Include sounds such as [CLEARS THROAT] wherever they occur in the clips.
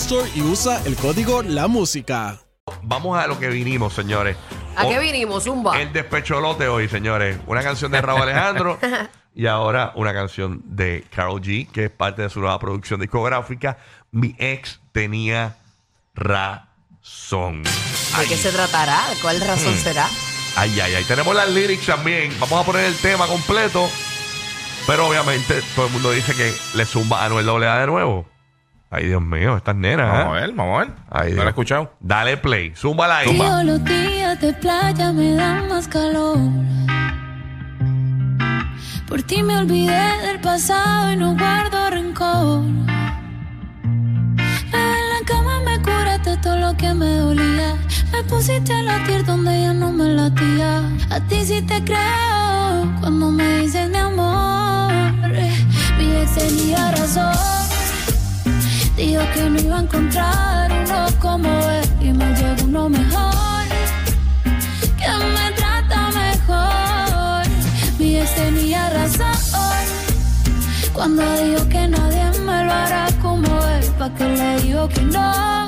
Store y usa el código La Música. Vamos a lo que vinimos, señores. ¿A qué vinimos, Zumba? El despecholote hoy, señores. Una canción de Raúl Alejandro [LAUGHS] y ahora una canción de Carol G, que es parte de su nueva producción discográfica. Mi ex tenía razón. ¿De qué se tratará? ¿Cuál razón Hmm. será? Ay, ay, ay. Tenemos las lyrics también. Vamos a poner el tema completo. Pero obviamente todo el mundo dice que le zumba a Anuel AA de nuevo. Ay, Dios mío, estas nenas. Vamos a ¿eh? ver, vamos a ver. Ay, no lo Dios. he escuchado. Dale play. Zúmbala ahí. Todos los días de playa me dan más calor. Por ti me olvidé del pasado y no guardo rencor. En la cama me curaste todo lo que me dolía. Me pusiste a latir donde ya no me latía. A ti sí te creo cuando me dices mi amor. Mi ex tenía razón. Dijo que no iba a encontrar uno como él y me llegó uno mejor, que me trata mejor. Mi ex tenía razón. Cuando dijo que nadie me lo hará como él, pa' que le digo que no,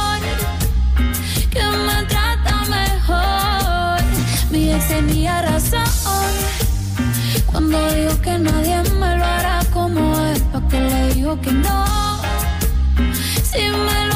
cuando dijo que nadie me lo hará como él, pa' que le digo que no, si me lo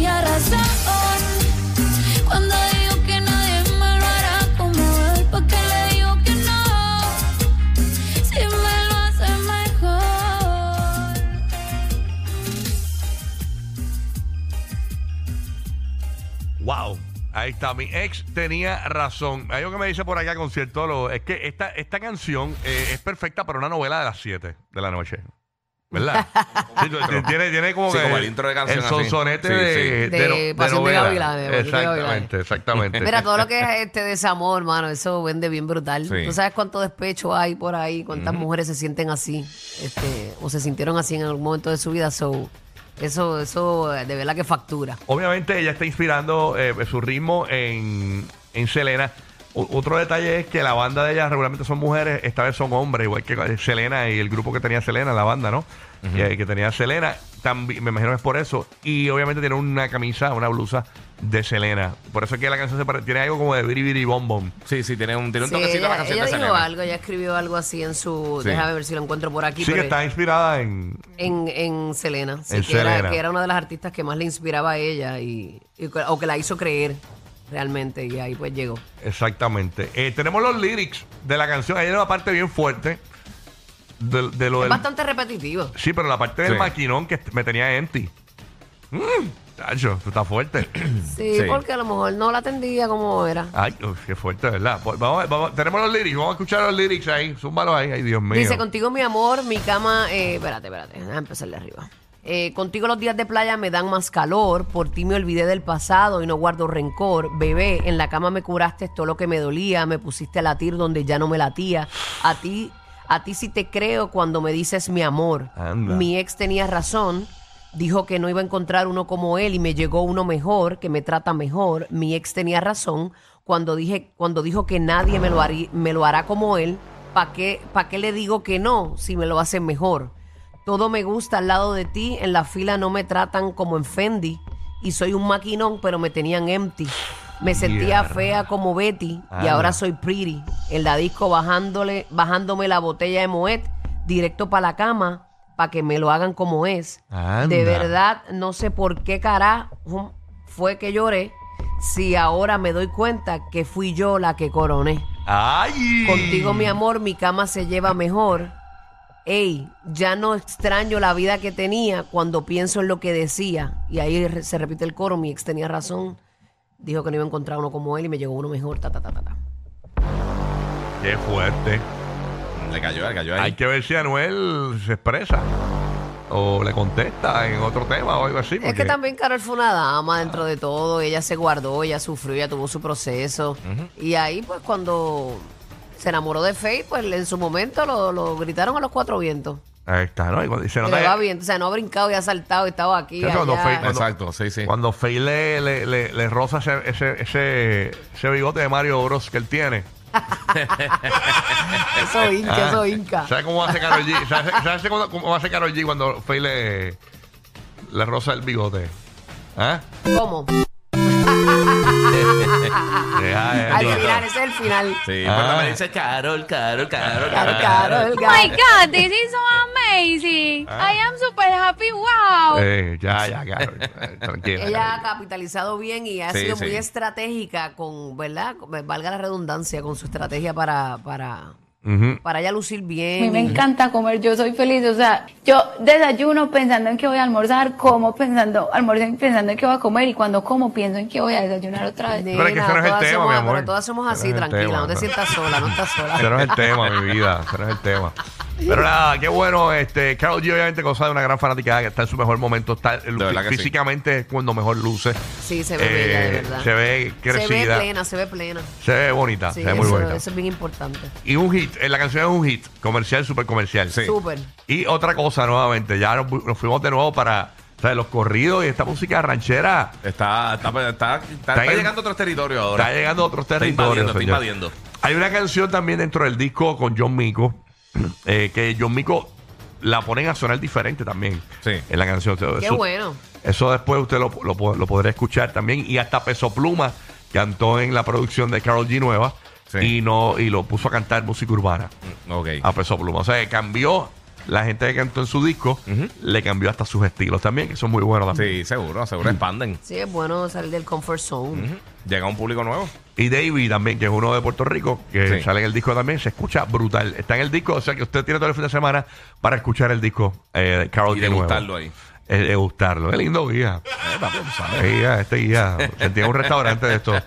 tenía razón cuando dijo que nadie me lo hará como él, pa' que le digo que no, si me lo hace mejor. Wow. Ahí está, mi ex tenía razón. Hay algo que me dice por acá, conciertólogo, es que esta, esta canción eh, es perfecta para una novela de las 7 de la noche. ¿Verdad? Sí, [LAUGHS] tiene, tiene como Sí, que como el intro de canción El así. sonsonete Sí, de, sí. de, no- De Pasión de novela. Gavilanes, Pasión de Exactamente, exactamente. Mira, todo lo que es este desamor, mano, eso vende bien brutal. Sí. ¿Tú sabes cuánto despecho hay por ahí? ¿Cuántas mujeres se sienten así? Este, o se sintieron así en algún momento de su vida. So, eso, eso de verdad que factura. Obviamente ella está inspirando eh, su ritmo en, en Selena. Otro detalle es que la banda de ella regularmente son mujeres, esta vez son hombres, igual que Selena y el grupo que tenía Selena, la banda, ¿no? que, que tenía Selena, también, me imagino que es por eso. Y obviamente tiene una camisa, una blusa de Selena. Por eso es que la canción se pare- tiene algo como de biri biri bom bom. Sí, sí, tiene un, tiene un Sí, toquecito la ella, canción ella de dijo Selena. algo, ella escribió algo así en su. Sí. Déjame ver si lo encuentro por aquí. Sí, que está inspirada en. en, en Selena. Sí, En que, Era, Selena. que era una de las artistas que más le inspiraba a ella y, o que la hizo creer realmente. Y ahí pues llegó. Exactamente. Eh, tenemos los lyrics de la canción. Ahí hay una parte bien fuerte. De, de lo Es del- bastante repetitivo. Sí, pero la parte del Sí. maquinón que me tenía empty. Mmm, tacho, esto está fuerte. [CLEARS THROAT] Sí, Sí. porque a lo mejor no la atendía como era. Ay, uf, qué fuerte, ¿verdad? Pues vamos, vamos, tenemos los lyrics, vamos a escuchar los lyrics ahí. Zúmbalo ahí, ay, Dios mío. Dice, contigo mi amor, mi cama... Eh, espérate, espérate, déjame empezar de arriba. Eh, contigo los días de playa me dan más calor, por ti me olvidé del pasado y no guardo rencor. Bebé, en la cama me curaste todo lo que me dolía, me pusiste a latir donde ya no me latía. A ti, a ti sí te creo cuando me dices mi amor. Anda. Mi ex tenía razón, dijo que no iba a encontrar uno como él y me llegó uno mejor, que me trata mejor. Mi ex tenía razón cuando, dije, cuando dijo que nadie me lo, harí- me lo hará como él. ¿Para qué, pa' qué le digo que no si me lo hacen mejor? Todo me gusta al lado de ti, en la fila no me tratan como en Fendi y soy un maquinón pero me tenían empty. Me sentía Yeah. fea como Betty y Anda. ahora soy pretty. En la disco bajándole, bajándome la botella de Moet directo para la cama para que me lo hagan como es. Anda. De verdad, no sé por qué carajo fue que lloré si ahora me doy cuenta que fui yo la que coroné. ¡Ay! Contigo, mi amor, mi cama se lleva mejor. Ey, ya no extraño la vida que tenía cuando pienso en lo que decía. Y ahí re- se repite el coro, mi ex tenía razón. Dijo que no iba a encontrar uno como él y me llegó uno mejor. Ta, ta, ta, ta, ta. ¡Qué fuerte! Le cayó, le cayó ahí. Hay que ver si Anuel se expresa o le contesta en otro tema o algo así. Es porque- que también Carol fue una dama dentro de todo. Ella se guardó, ella sufrió, ella tuvo su proceso. Y ahí, pues, cuando se enamoró de Faye, pues en su momento lo, lo gritaron a los cuatro vientos. Ahí está, ¿no? Y cuando- y se Que nota le va que- bien. O sea, no ha brincado y ha saltado y estaba aquí. Sí, cuando allá. Faye- cuando- Exacto, sí, sí. Cuando Faye le, le, le, le roza ese, ese, ese, ese bigote de Mario Bros que él tiene. [LAUGHS] Eso hincha, eso hinca. ¿Sabes cómo hace Karol G? ¿Sabes, sabes cómo, cómo hace Karol G cuando Faye le, le roza el bigote? ¿Ah? ¿Cómo? [LAUGHS] [LAUGHS] Al final, ese es el final. Sí, Ah. pero me dice Carol, Carol, Carol, Carol. claro, el Oh my. God, this is so amazing. I am super happy. Wow. Eh, ya, ya, Karol. Eh, Tranquila. Ella ha capitalizado bien y ha Sí, sido sí. muy estratégica con, ¿verdad? Valga la redundancia, con su estrategia para, para, Para ella lucir A bien. mí me encanta comer, yo soy feliz, o sea, yo desayuno pensando en que voy a almorzar, como pensando, almuerzo pensando en que voy a comer y cuando como pienso en que voy a desayunar otra vez. Pero es que ese no es el todas tema, somos- mi amor. Pero todas somos así, tranquila, tema, no te sientas sola, no estás sola. Ese no es el tema, mi vida. Ese no es el tema. Pero nada, qué bueno. Este, Carol G, obviamente, cosa de una gran fanaticada que está en su mejor momento. Está, sí. físicamente es cuando mejor luce. Sí, se ve bella, de Eh, verdad. Se ve Se ve crecida. plena, se ve plena. Se ve bonita. Sí, se ve muy eso, bonita. eso es bien importante. Y un hit. Eh, La canción es un hit. Comercial, súper comercial. Sí. Súper. Y otra cosa, nuevamente. Ya nos, fu- nos fuimos de nuevo para o sea, los corridos y esta música ranchera. Está, está, está, está, está llegando a otros territorios ahora. Está llegando a otros Está territorios. invadiendo, está invadiendo. Hay una canción también dentro del disco con John Mico, [CLEARS THROAT] eh, que John Mico la ponen a sonar diferente también Sí. en la canción. Qué eso, bueno. eso después usted lo, lo, lo podrá escuchar también. Y hasta Peso Pluma cantó en la producción de Carol G Nueva Sí. y, no, y lo puso a cantar música urbana Ok. a Peso Pluma. O sea, que cambió la gente que cantó en su disco, le cambió hasta sus estilos también, que son muy buenos también. Sí, seguro, seguro expanden. Sí, es bueno salir del comfort zone. Llega un público nuevo. Y David también, que es uno de Puerto Rico, que Sí. sale en el disco también, se escucha brutal. Está en el disco, o sea que usted tiene todo el fin de semana para escuchar el disco eh, de Carol Y degustarlo ahí. Eh, degustarlo. Es lindo guía. Eh, papi. Eh, guía, este guía. Sentía un restaurante de esto. [LAUGHS]